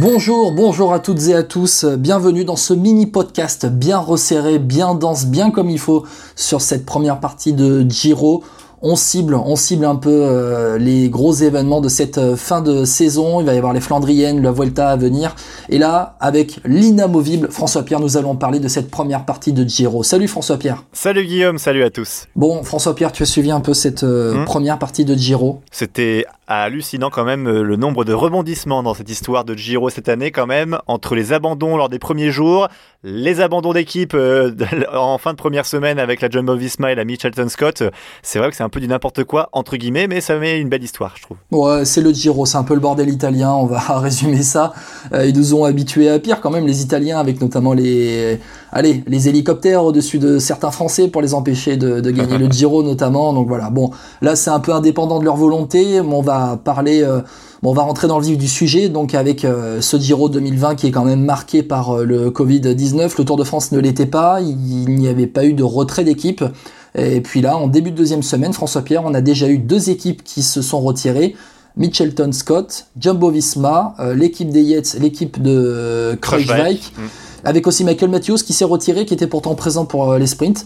Bonjour, bonjour à toutes et à tous, bienvenue dans ce mini podcast bien resserré, bien dense, bien comme il faut sur cette première partie de Giro. On cible, on cible un peu euh, les gros événements de cette euh, fin de saison. Il va y avoir les Flandriennes, la Vuelta à venir. Et là, avec l'inamovible François Pierre, nous allons parler de cette première partie de Giro. Salut François Pierre. Salut Guillaume, salut à tous. Bon, François Pierre, tu as suivi un peu cette euh, Hmm. première partie de Giro? C'était hallucinant quand même le nombre de rebondissements dans cette histoire de Giro cette année quand même, entre les abandons lors des premiers jours, les abandons d'équipe en fin de première semaine avec la Jumbo Visma et la Mitchelton Scott. C'est vrai que c'est un peu du n'importe quoi entre guillemets, mais ça met une belle histoire, je trouve. Ouais, c'est le Giro, c'est un peu le bordel italien, on va résumer ça. Euh, ils nous ont habitués à pire quand même, les Italiens, avec notamment les, allez, les hélicoptères au-dessus de certains Français pour les empêcher de, de gagner le Giro notamment. Donc voilà, bon, là c'est un peu indépendant de leur volonté, mais on va parler, euh, bon, on va rentrer dans le vif du sujet, donc avec euh, ce Giro 2020 qui est quand même marqué par euh, le Covid-19. Le Tour de France ne l'était pas, il n'y avait pas eu de retrait d'équipe. Et puis là, en début de deuxième semaine, François Pierre, on a déjà eu deux équipes qui se sont retirées. Mitchelton Scott, Jumbo Visma, euh, l'équipe des Yates, l'équipe de Kruijswijk, Mm. avec aussi Michael Matthews qui s'est retiré, qui était pourtant présent pour euh, les sprints.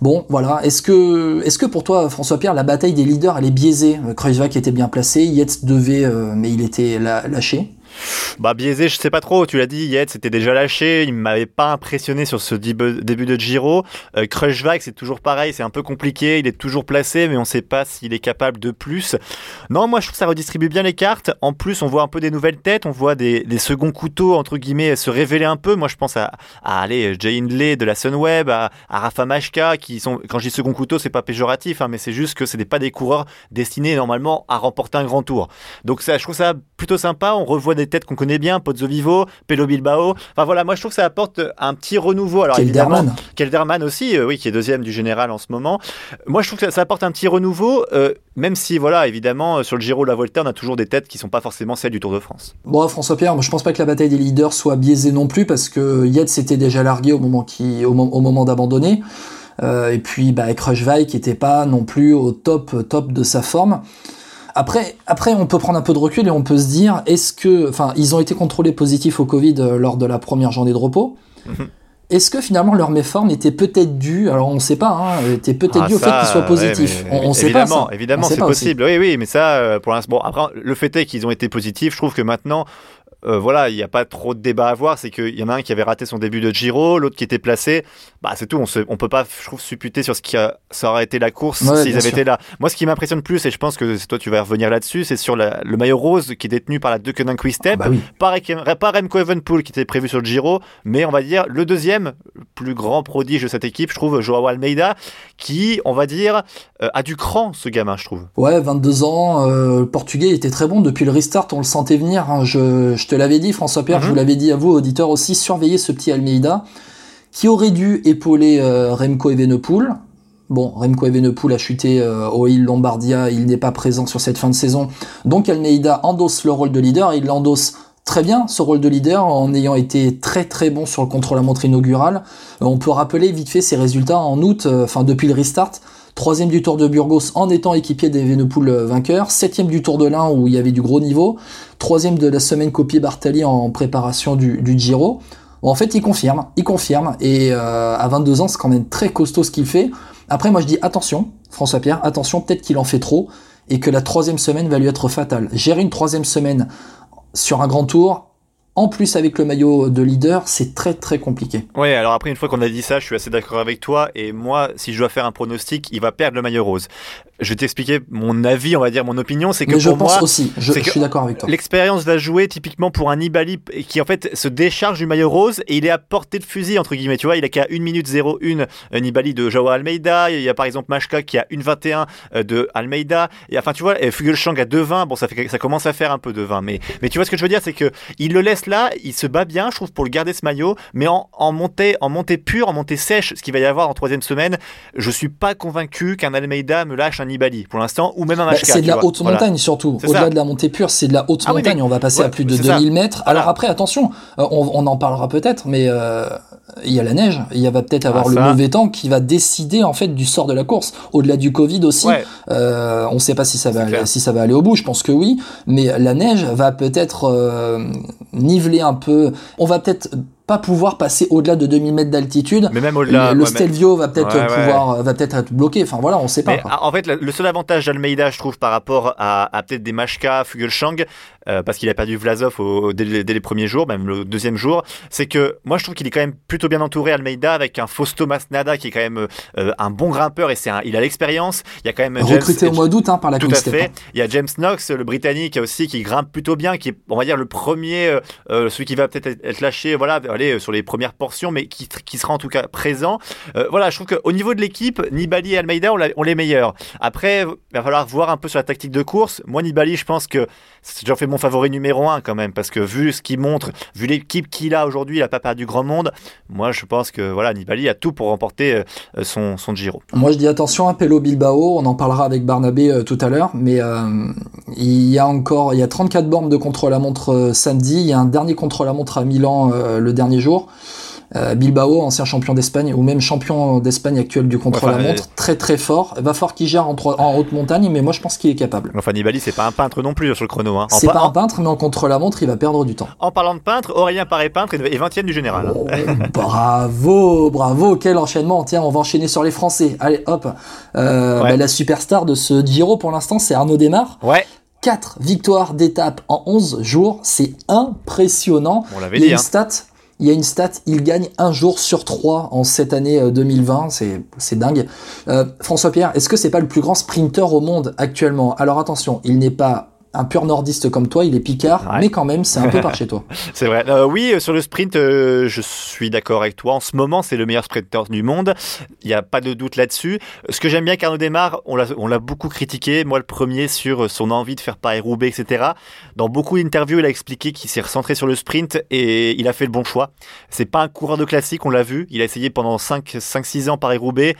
Bon, voilà. Est-ce que, est-ce que pour toi, François Pierre, la bataille des leaders, elle est biaisée? Kruijswijk était bien placé, Yates devait, euh, mais il était la- lâché. Bah biaisé, je sais pas trop. Tu l'as dit, Yates c'était déjà lâché. Il m'avait pas impressionné sur ce début de Giro. Euh, Kruijswijk, c'est toujours pareil. C'est un peu compliqué. Il est toujours placé, mais on sait pas s'il est capable de plus. Non, moi je trouve que ça redistribue bien les cartes. En plus, on voit un peu des nouvelles têtes. On voit des, des seconds couteaux entre guillemets se révéler un peu. Moi, je pense à, à aller Jay Hindley de la Sunweb, à, à Rafa Majka, qui sont. Quand je dis second couteau, c'est pas péjoratif, hein, mais c'est juste que c'est des- pas des coureurs destinés normalement à remporter un grand tour. Donc ça, je trouve ça plutôt sympa. On revoit des têtes qu'on connaît bien, Pozzo Vivo, Pelo Bilbao. Enfin voilà, moi je trouve que ça apporte un petit renouveau. Alors évidemment, Kelderman. Kelderman aussi, euh, oui, qui est deuxième du général en ce moment. Moi je trouve que ça, ça apporte un petit renouveau, euh, même si voilà, évidemment, euh, sur le Giro de la Volta, on a toujours des têtes qui sont pas forcément celles du Tour de France. Bon, François Pierre, moi, je pense pas que la bataille des leaders soit biaisée non plus parce que Yates s'était déjà largué au moment qui, au, mo- au moment d'abandonner. Euh, et puis, bah, Kruijswijk qui était pas non plus au top, top de sa forme. Après, après, on peut prendre un peu de recul et on peut se dire, est-ce que, enfin, ils ont été contrôlés positifs au Covid euh, lors de la première journée de repos. Mhm. Est-ce que finalement leur méforme était peut-être due, alors on sait pas, hein, était peut-être Ah, due au fait qu'ils soient positifs. on, on sait pas. ça. évidemment, c'est aussi. possible. Oui, oui, mais ça, euh, pour l'instant, bon, après, le fait est qu'ils ont été positifs. Je trouve que maintenant, euh, voilà, il n'y a pas trop de débat à avoir. C'est qu'il y en a un qui avait raté son début de Giro, l'autre qui était placé. Bah, c'est tout. On on peut pas, je trouve, supputer sur ce qui a, ça aurait été la course Ouais, s'ils avaient sûr. été là. Moi, ce qui m'impressionne plus, et je pense que toi, tu vas revenir là-dessus, c'est sur la- le maillot rose qui est détenu par la Deceuninck Quick Ah bah oui. Pas, Rem- pas Remco Evenepoel qui était prévu sur le Giro, mais on va dire le deuxième plus grand prodige de cette équipe, je trouve, Joao Almeida, qui, on va dire, euh, a du cran, ce gamin, je trouve. Ouais, 22 ans, euh, le portugais était très bon depuis le restart, on le sentait venir. hein. Je, je te l'avais dit, François Pierre, je Mhm. vous l'avais dit à vous, auditeurs aussi, surveillez ce petit Almeida qui aurait dû épauler euh, Remco Evenepoel. Bon, Remco Evenepoel a chuté euh, au Hill Lombardia, il n'est pas présent sur cette fin de saison. Donc Almeida endosse le rôle de leader, et il l'endosse très bien ce rôle de leader en ayant été très très bon sur le contre-la-montre inaugural. Euh, on peut rappeler vite fait ses résultats en août, euh, enfin depuis le restart. Troisième du Tour de Burgos en étant équipier d'Evenepoel euh, vainqueur. Septième du Tour de l'Ain où il y avait du gros niveau. Troisième de la semaine copié Bartali en préparation du, du Giro. En fait, il confirme, il confirme. Et euh, à 22 ans, c'est quand même très costaud ce qu'il fait. Après, moi, je dis attention, François Pierre, attention, peut-être qu'il en fait trop et que la troisième semaine va lui être fatale. Gérer une troisième semaine sur un grand tour, en plus avec le maillot de leader, c'est très très compliqué. Ouais, alors après, une fois qu'on a dit ça, je suis assez d'accord avec toi. Et moi, si je dois faire un pronostic, il va perdre le maillot rose. Je vais t'expliquer mon avis, on va dire mon opinion. C'est que Mais je pour pense moi, aussi, je, suis d'accord avec toi. L'expérience va jouer typiquement pour un Nibali qui en fait se décharge du maillot rose et il est à portée de fusil entre guillemets. Tu vois, il a qu'à 1 minute 01 euh, Nibali de Joao Almeida. Il y a par exemple Mashka qui a 1,21 euh, de Almeida. Et enfin, tu vois, et Fuglsang à 2,20. Bon, ça fait ça commence à faire un peu de 20, mais mais tu vois ce que je veux dire, c'est que il le laisse là, il se bat bien, je trouve, pour le garder ce maillot, mais en, en montée, en montée pure, en montée sèche, ce qu'il va y avoir en troisième semaine, je suis pas convaincu qu'un Almeida me lâche un Nibali pour l'instant, ou même un Bah, c'est de la vois. haute Voilà. montagne surtout. Au-delà de la montée pure, c'est de la haute Ah oui, montagne. mais- On va passer ouais, à plus de c'est ça. 2000 mètres. Voilà. Alors après, attention, euh, on, on en parlera peut-être, mais euh, il y a la neige. Il y va peut-être avoir Ah, le ça. mauvais temps qui va décider en fait du sort de la course. Au-delà du Covid aussi, Ouais. euh, on ne sait pas si ça va clair. si ça va aller au bout. Je pense que oui, mais la neige va peut-être euh, niveler un peu. On va peut-être pas pouvoir passer au-delà de 2000 mètres d'altitude. Mais même au-delà. Le, mais- Stelvio va peut-être Ouais, ouais. pouvoir va peut-être être bloqué. Enfin voilà, on sait pas. Mais en fait, le seul avantage d'Almeida, je trouve, par rapport à, à peut-être des Machka, Fugelshang, euh, parce qu'il a perdu Vlasov au- dès, les- dès les premiers jours, même le deuxième jour, c'est que moi je trouve qu'il est quand même plutôt bien entouré, Almeida, avec un Fausto Masnada qui est quand même euh, un bon grimpeur et c'est un- il a l'expérience. Il y a quand même James- Recruté au mois d'août hein, par la Tout à fait. hein. Il y a James Knox, le Britannique, aussi qui grimpe plutôt bien, qui est, on va dire, le premier, euh, euh, celui qui va peut-être être- être lâché, voilà, euh, sur les premières portions, mais qui, qui sera en tout cas présent. Euh, voilà, je trouve qu'au niveau de l'équipe, Nibali et Almeida ont, les meilleurs. Après, il va falloir voir un peu sur la tactique de course. Moi, Nibali, je pense que j'en fais mon favori numéro un quand même, parce que vu ce qu'il montre, vu l'équipe qu'il a aujourd'hui, il a pas perdu grand monde. Moi, je pense que voilà, Nibali a tout pour remporter euh, son, son Giro. Moi, je dis attention à Pello Bilbao. On en parlera avec Barnabé tout à l'heure, mais il y a encore, il y a 34 bornes de contre-la-montre samedi. Il y a un dernier contre-la-montre à Milan le dernier jour. Euh, Bilbao, ancien champion d'Espagne ou même champion d'Espagne actuel du contre-la-montre, très très fort. Va falloir qu'il gère en, haute montagne, mais moi je pense qu'il est capable. Enfin, Nibali, c'est pas un peintre non plus sur le chrono. Hein. C'est pa- pas un peintre, mais en contre-la-montre, il va perdre du temps. En parlant de peintre, Aurélien Paré peintre est 20 e du général. Oh, bravo, bravo, quel enchaînement. Tiens, on va enchaîner sur les Français. Allez, hop. Euh, Ouais. bah, la superstar de ce Giro pour l'instant, c'est Arnaud Desmar. Ouais, 4 victoires d'étape en 11 jours, c'est impressionnant. on l'avait dit. Hein. stat, il y a une stat, il gagne un jour sur trois en cette année euh, 2020, c'est c'est dingue. Euh, François Pierre, est-ce que c'est pas le plus grand sprinter au monde actuellement? Alors attention, il n'est pas un pur nordiste comme toi, il est picard, Ouais. mais quand même, c'est un peu par chez toi. C'est vrai. Euh, oui, euh, sur le sprint, euh, je suis d'accord avec toi. En ce moment, c'est le meilleur sprinter du monde. Il n'y a pas de doute là-dessus. Ce que j'aime bien, Carnot Desmar, on l'a beaucoup critiqué. Moi, le premier, sur son envie de faire Paris-Roubaix, etc. Dans beaucoup d'interviews, il a expliqué qu'il s'est recentré sur le sprint et il a fait le bon choix. C'est pas un coureur de classique, on l'a vu. Il a essayé pendant 5-6 ans Paris-Roubaix.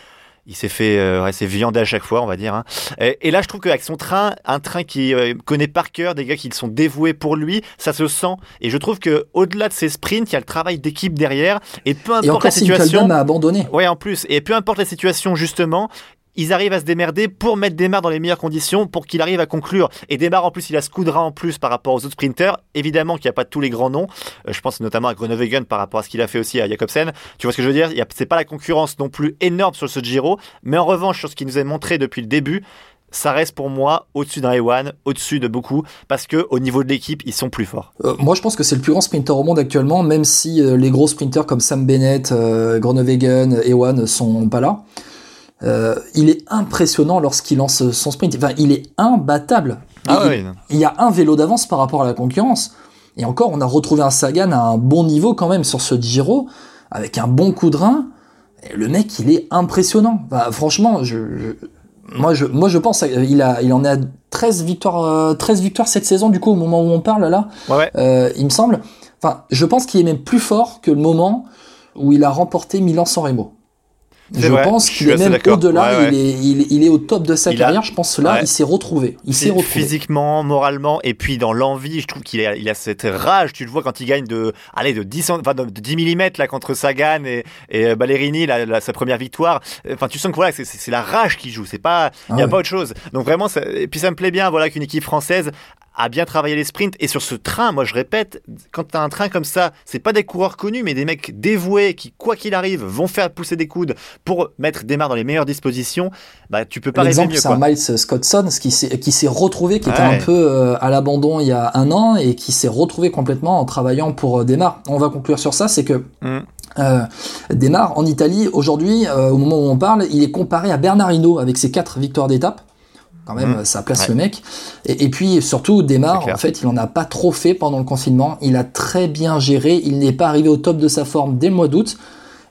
Il s'est fait, euh, ouais, c'est viandé à chaque fois, on va dire. hein. Et, et là, je trouve qu'avec son train, un train qui euh, connaît par cœur des gars qui sont dévoués pour lui, ça se sent. Et je trouve que au-delà de ces sprints, il y a le travail d'équipe derrière. Et peu Et importe encore la si situation, a abandonné. ouais, en plus. Et peu importe la situation, justement. Ils arrivent à se démerder pour mettre Desmar dans les meilleures conditions pour qu'il arrive à conclure. Et Desmar, en plus, il a Scoudra en plus par rapport aux autres sprinters. Évidemment qu'il n'y a pas tous les grands noms. Euh, je pense notamment à Groenewegen par rapport à ce qu'il a fait aussi à Jacobsen. Tu vois ce que je veux dire? C'est pas la concurrence non plus énorme sur ce Giro. Mais en revanche, sur ce qu'il nous a montré depuis le début, ça reste pour moi au-dessus d'un Ewan, au-dessus de beaucoup, parce que au niveau de l'équipe, ils sont plus forts. Euh, moi, je pense que c'est le plus grand sprinter au monde actuellement, même si euh, les gros sprinters comme Sam Bennett, Groenewegen, Ewan sont pas là. Euh, il est impressionnant lorsqu'il lance son sprint. Enfin, il est imbattable. Ah il, oui. il y a un vélo d'avance par rapport à la concurrence. Et encore, on a retrouvé un Sagan à un bon niveau quand même sur ce Giro, avec un bon coup de rein. Et le mec, il est impressionnant. Enfin, franchement, je, je- moi, je, moi, je pense, euh, il a, il en est à 13 victoires, euh, 13 victoires cette saison, du coup, au moment où on parle, là. Ouais, ouais. Euh, il me semble. Enfin, je pense qu'il est même plus fort que le moment où il a remporté Milan-San Remo. Je vrai, pense qu'il est même au-delà. Ouais, ouais. Il, est, il, est- il est au top de sa Il a- carrière. Je pense là, Ouais. il s'est retrouvé. Il s'est retrouvé. Physiquement, moralement, et puis dans l'envie, je trouve qu'il a, il a cette rage. Tu le vois quand il gagne de, allez, de 10, cent- enfin, de 10 mm là contre Sagan et, et euh, Ballerini, là, là, sa première victoire. Enfin, tu sens que voilà, c'est- la rage qui joue. C'est pas, il Ah y a ouais. pas autre chose. Donc vraiment, ça- et puis ça me plaît bien, voilà, qu'une équipe française a bien travaillé les sprints et sur ce train, moi je répète, quand tu as un train comme ça, c'est pas des coureurs connus, mais des mecs dévoués qui, quoi qu'il arrive, vont faire pousser des coudes pour mettre Desmar dans les meilleures dispositions. Bah, tu peux pas rêver mieux. c'est un Miles Scottson qui s'est retrouvé, qui était un peu euh, à l'abandon il y a un an et qui s'est retrouvé complètement en travaillant pour euh, Desmar. On va conclure sur ça, c'est que Mm. euh, Desmar en Italie aujourd'hui, euh, au moment où on parle, il est comparé à Bernard Hinault avec ses quatre victoires d'étape. Quand même, Mm. ça place Ouais. le mec. Et, et puis surtout, clair. en fait, il en a pas trop fait pendant le confinement. Il a très bien géré. Il n'est pas arrivé au top de sa forme dès le mois d'août.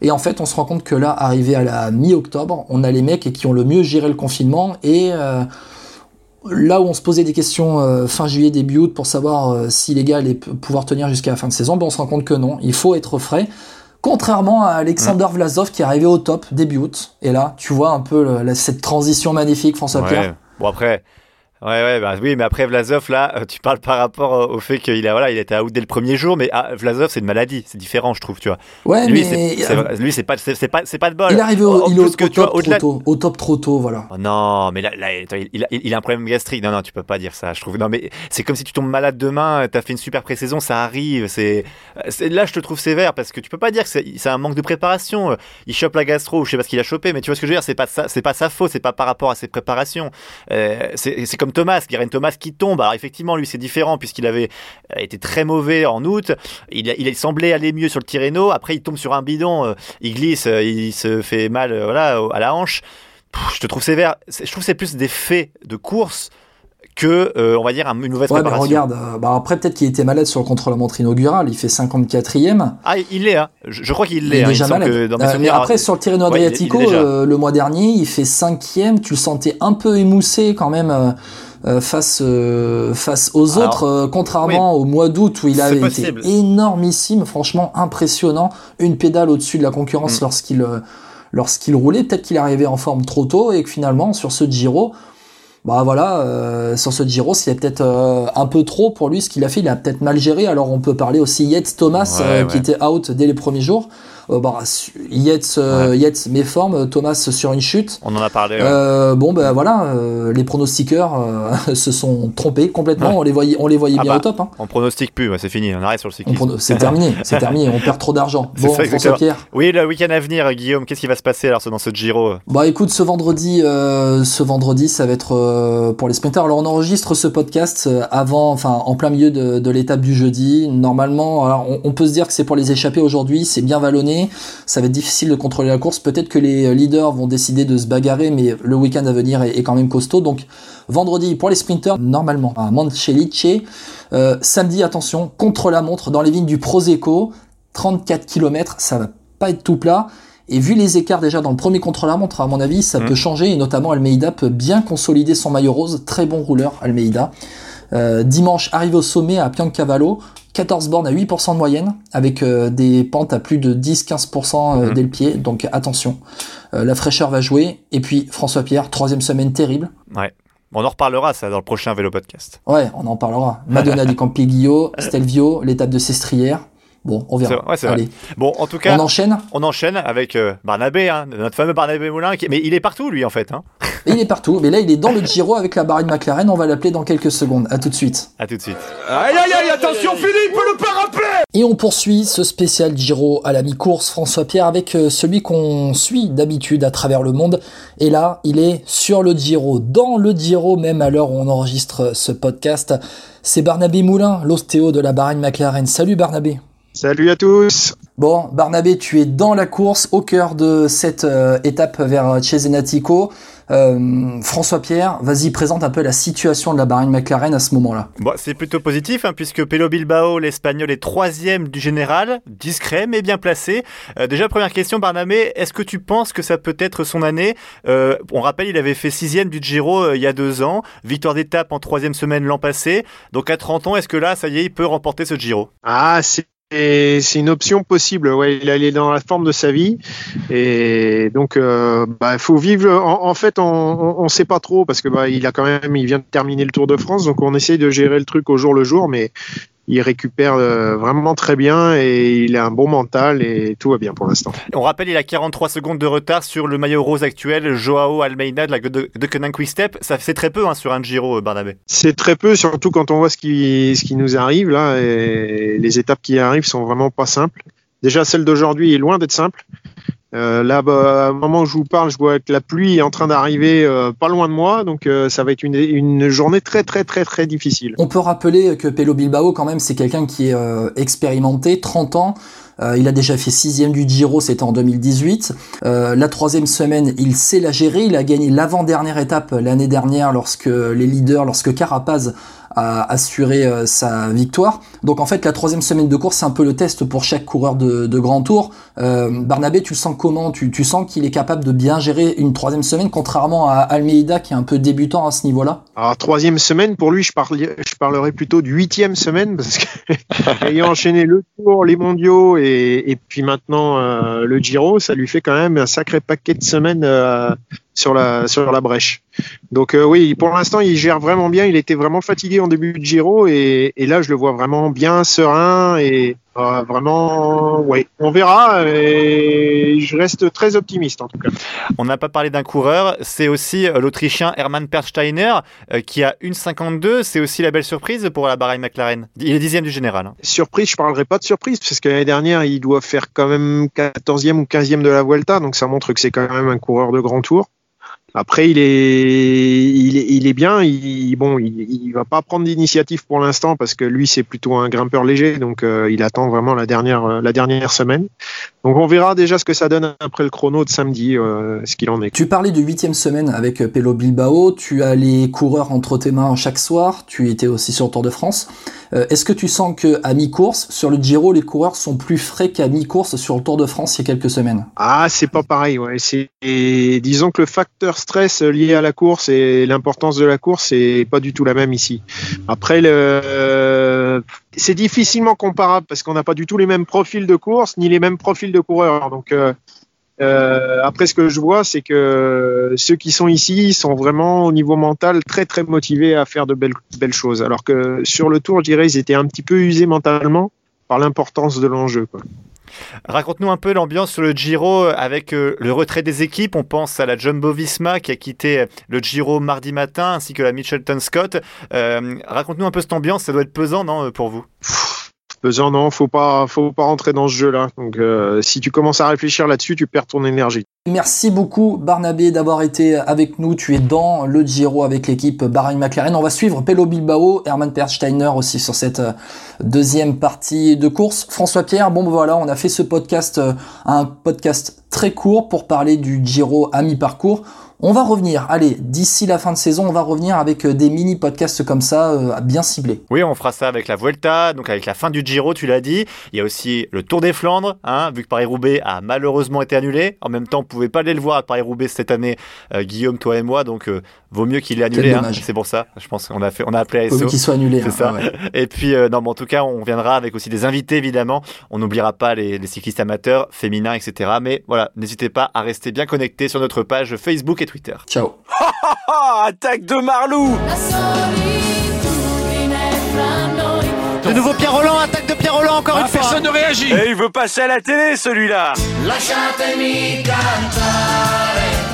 Et en fait, on se rend compte que là, arrivé à la mi-octobre, on a les mecs qui ont le mieux géré le confinement et euh, là où on se posait des questions euh, fin juillet, début août pour savoir euh, si les gars allaient pouvoir tenir jusqu'à la fin de saison, ben on se rend compte que non, il faut être frais. Contrairement à Alexander mm. Vlasov qui est arrivé au top début août. Et là, tu vois un peu cette transition magnifique, François Pierre. Bon après, Ouais, ouais, bah oui, mais après Vlasov, là, euh, tu parles par rapport euh, au fait qu'il a, voilà, il était out dès le premier jour, mais ah, Vlasov, c'est une maladie, c'est différent, je trouve, tu vois. Ouais, lui, mais lui, c'est pas, c'est pas, c'est pas de bol. Il est arrivé au, il au, top trop tôt, au top trop tôt, voilà. Oh, non, mais là, là il, il, a, il, a, un problème gastrique. Non, non, tu peux pas dire ça, je trouve. Non, mais c'est comme si tu tombes malade demain, t'as fait une super pré-saison, ça arrive. C'est, là, je te trouve sévère parce que tu peux pas dire que c'est un manque de préparation. Il chope la gastro, je sais pas ce qu'il a chopé, mais tu vois ce que je veux dire, c'est pas ça, c'est pas sa faute, c'est pas par rapport à ses préparations. Euh, c'est comme Thomas, Guérin Thomas qui tombe. Alors effectivement, lui c'est différent puisqu'il avait euh, été très mauvais en août. Il, semblait aller mieux sur le Tirreno. Après, il tombe sur un bidon, euh, il glisse, euh, il se fait mal voilà, à la hanche. je te trouve sévère. Je trouve c'est plus des faits de course que, on va dire, une mauvaise ouais, préparation. regarde, bah après peut-être qu'il était malade sur le contre-la-montre inaugural, il fait 54e. Ah, il l'est, hein. je, crois qu'il l'est. Il est hein. déjà malade. après, sur le Tirreno Adriatico, le mois dernier, il fait 5e, tu le sentais un peu émoussé quand même. Euh, face euh, face aux autres, euh, contrairement au mois d'août où il avait été énormissime, franchement impressionnant, une pédale au-dessus de la concurrence mm. lorsqu'il lorsqu'il roulait. Peut-être qu'il arrivait en forme trop tôt et que finalement sur ce Giro, bah voilà, sur ce Giro, c'est peut-être un peu trop pour lui ce qu'il a fait. Il a peut-être mal géré. Alors on peut parler aussi Yates Thomas qui était out dès les premiers jours. Euh, bah, Yates, euh, Yates méforme, Thomas sur une chute. On en a parlé. Euh, bon, ben voilà, les pronostiqueurs se sont trompés complètement. On les voyait, on les voyait ah bien bah, au top. Hein. On pronostique plus, c'est fini, on arrête sur le cyclisme. C'est terminé, c'est terminé, on perd trop d'argent. Bon, François Pierre. Oui, le week-end à venir, Guillaume, qu'est-ce qui va se passer alors dans ce Giro? Bah écoute, ce vendredi, ce vendredi, ça va être pour les sprinters. Alors on enregistre ce podcast avant, enfin en plein milieu de, l'étape du jeudi. Normalement, alors, on, on, peut se dire que c'est pour les échapper aujourd'hui, c'est bien vallonné ça va être difficile de contrôler la course. Peut-être que les leaders vont décider de se bagarrer, mais le week-end à venir est, quand même costaud. Donc vendredi pour les sprinters, normalement à Manchelice. Euh, samedi, attention, contre la montre dans les vignes du Prosecco, 34 km, ça va pas être tout plat. Et vu les écarts déjà dans le premier contre-la-montre, à mon avis, ça mmh. peut changer. Et notamment, Almeida peut bien consolider son maillot rose. Très bon rouleur, Almeida. Euh, dimanche, arrive au sommet à Piancavallo. 14 bornes à 8% de moyenne, avec euh, des pentes à plus de 10-15% euh, mhm. dès le pied, donc attention. Euh, la fraîcheur va jouer. Et puis François Pierre, troisième semaine terrible. Ouais. On en reparlera ça dans le prochain vélo podcast. Ouais, on en parlera. Madonna di Campiglio, Stelvio, l'étape de Sestrière. Bon, on verra. Allez. Bon, en tout cas, on enchaîne. On enchaîne avec Barnabé, hein, notre fameux Barnabé Moulin. Mais il est partout, lui, en fait. Hein. il est partout. Mais là, il est dans le Giro avec la barre de McLaren. On va l'appeler dans quelques secondes. À tout de suite. À tout de suite. Aïe, aïe, aïe, attention, Philippe, le parapet Et on poursuit ce spécial Giro à la mi-course François Pierre avec euh, celui qu'on suit d'habitude à travers le monde. Et là, il est sur le Giro, dans le Giro, même à l'heure où on enregistre ce podcast. C'est Barnabé Moulin, l'ostéo de la Bahreïn McLaren. Salut Barnabé. Salut à tous. Bon, Barnabé, tu es dans la course, au cœur de cette euh, étape vers Cesenatico. Euh, François Pierre, vas-y, présente un peu la situation de la Bahreïn McLaren à ce moment-là. Bon, c'est plutôt positif, hein, puisque Pelo Bilbao, l'Espagnol, est troisième du général, discret mais bien placé. Euh, déjà, première question, Barnabé, est-ce que tu penses que ça peut être son année? On rappelle, il avait fait sixième du Giro il y a deux ans, victoire d'étape en troisième semaine l'an passé. Donc à 30 ans, est-ce que là, ça y est, il peut remporter ce Giro? Ah, c'est c'est une option possible. Ouais, il est dans la forme de sa vie et donc euh, bah, faut vivre. En, fait, on, ne sait pas trop parce que bah, il a quand même, il vient de terminer le Tour de France, donc on essaye de gérer le truc au jour le jour, mais il récupère euh, vraiment très bien et il a un bon mental et tout va bien pour l'instant. On rappelle, il a 43 secondes de retard sur le maillot rose actuel, Joao Almeida de la Quick Step. Ça fait très peu hein, sur un Giro, euh, Barnabé. C'est très peu, surtout quand on voit ce qui, ce qui nous arrive là. Et les étapes qui arrivent sont vraiment pas simples. Déjà, celle d'aujourd'hui est loin d'être simple. Euh, là, bah, au moment où je vous parle, je vois que la pluie est en train d'arriver euh, pas loin de moi, donc euh, ça va être une, journée très très très très difficile. On peut rappeler que Pelo Bilbao, quand même, c'est quelqu'un qui est expérimenté, 30 ans. il a déjà fait sixième du Giro, c'était en 2018. la troisième semaine, il sait la gérer. Il a gagné l'avant-dernière étape l'année dernière lorsque les leaders, lorsque Carapaz à assurer euh, sa victoire. Donc en fait, la troisième semaine de course, c'est un peu le test pour chaque coureur de, de grand tour. Euh, Barnabé, tu sens comment? Tu, tu sens qu'il est capable de bien gérer une troisième semaine, contrairement à Almeida qui est un peu débutant à ce niveau-là? Alors troisième semaine, pour lui, je parlerai plutôt de huitième semaine parce qu'ayant enchaîné le Tour, les Mondiaux et, et puis maintenant euh, le Giro, ça lui fait quand même un sacré paquet de semaines euh, sur la sur la brèche. Donc euh, oui, pour l'instant, il gère vraiment bien. Il était vraiment fatigué en début de Giro et, et là, je le vois vraiment bien serein et euh, vraiment, oui, on verra. Et je reste très optimiste en tout cas. On n'a pas parlé d'un coureur, c'est aussi euh, l'Autrichien Hermann Persteiner euh, qui a 1,52. C'est aussi la belle surprise pour la Bahrain McLaren. Il est dixième du général. Hein. Surprise, je parlerai pas de surprise parce que l'année dernière, il doit faire quand même 14e ou 15e de la Vuelta, donc ça montre que c'est quand même un coureur de grand tour. Après, il est, il est, bien. Il, bon, il, va pas prendre d'initiative pour l'instant parce que lui, c'est plutôt un grimpeur léger, donc euh, il attend vraiment la dernière, euh, la dernière semaine. Donc, on verra déjà ce que ça donne après le chrono de samedi, euh, ce qu'il en est. Tu parlais de huitième semaine avec Pelo Bilbao. Tu as les coureurs entre tes mains chaque soir. Tu étais aussi sur Tour de France. Euh, Est-ce que tu sens que à mi-course, sur le Giro, les coureurs sont plus frais qu'à mi-course sur le Tour de France il y a quelques semaines? Ah, c'est pas pareil. Ouais. Disons que le facteur stress lié à la course et l'importance de la course c'est pas du tout la même ici. Après, c'est difficilement comparable parce qu'on n'a pas du tout les mêmes profils de course ni les mêmes profils de coureurs. Euh, euh, après, ce que je vois, c'est que ceux qui sont ici sont vraiment au niveau mental très très motivés à faire de belles, belles choses. Alors que sur le tour, je dirais, ils étaient un petit peu usés mentalement par l'importance de l'enjeu. Raconte-nous un peu l'ambiance sur le Giro avec euh, le retrait des équipes. On pense à la Jumbo Visma qui a quitté le Giro mardi matin ainsi que la Mitchelton Scott. Euh, Raconte-nous un peu cette ambiance. Ça doit être pesant, non, pour vous? Non, faut pas, faut pas rentrer dans ce jeu-là. Donc, euh, si tu commences à réfléchir là-dessus, tu perds ton énergie. Merci beaucoup Barnabé d'avoir été avec nous. Tu es dans le Giro avec l'équipe Bahrain McLaren. On va suivre Pelo Bilbao, Hermann Persteiner aussi sur cette deuxième partie de course. François Pierre, bon voilà, on a fait ce podcast, un podcast très court pour parler du Giro à mi-parcours. On va revenir, allez, d'ici la fin de saison, on va revenir avec des mini podcasts comme ça, euh, bien ciblés. Oui, on fera ça avec la Vuelta, donc avec la fin du Giro, tu l'as dit. Il y a aussi le Tour des Flandres, hein, vu que Paris-Roubaix a malheureusement été annulé. En même temps, on pouvait pas aller le voir à Paris-Roubaix cette année, euh, Guillaume, toi et moi, donc euh, vaut mieux qu'il ait annulé. Hein, c'est pour ça, je pense qu'on a fait, on a appelé ASO. Vaut mieux qu'il soit annulé. C'est hein, ça. ouais. Et puis, euh, non, mais en tout cas, on viendra avec aussi des invités, évidemment. On n'oubliera pas les, les cyclistes amateurs, féminins, etc. Mais voilà, n'hésitez pas à rester bien connectés sur notre page Facebook et Twitter. Ciao. Attaque de Marlou De nouveau Pierre Roland, attaque de Pierre Roland encore Ah, une fois. Personne ne réagit Et il veut passer à la télé celui-là Lasciatemi cantare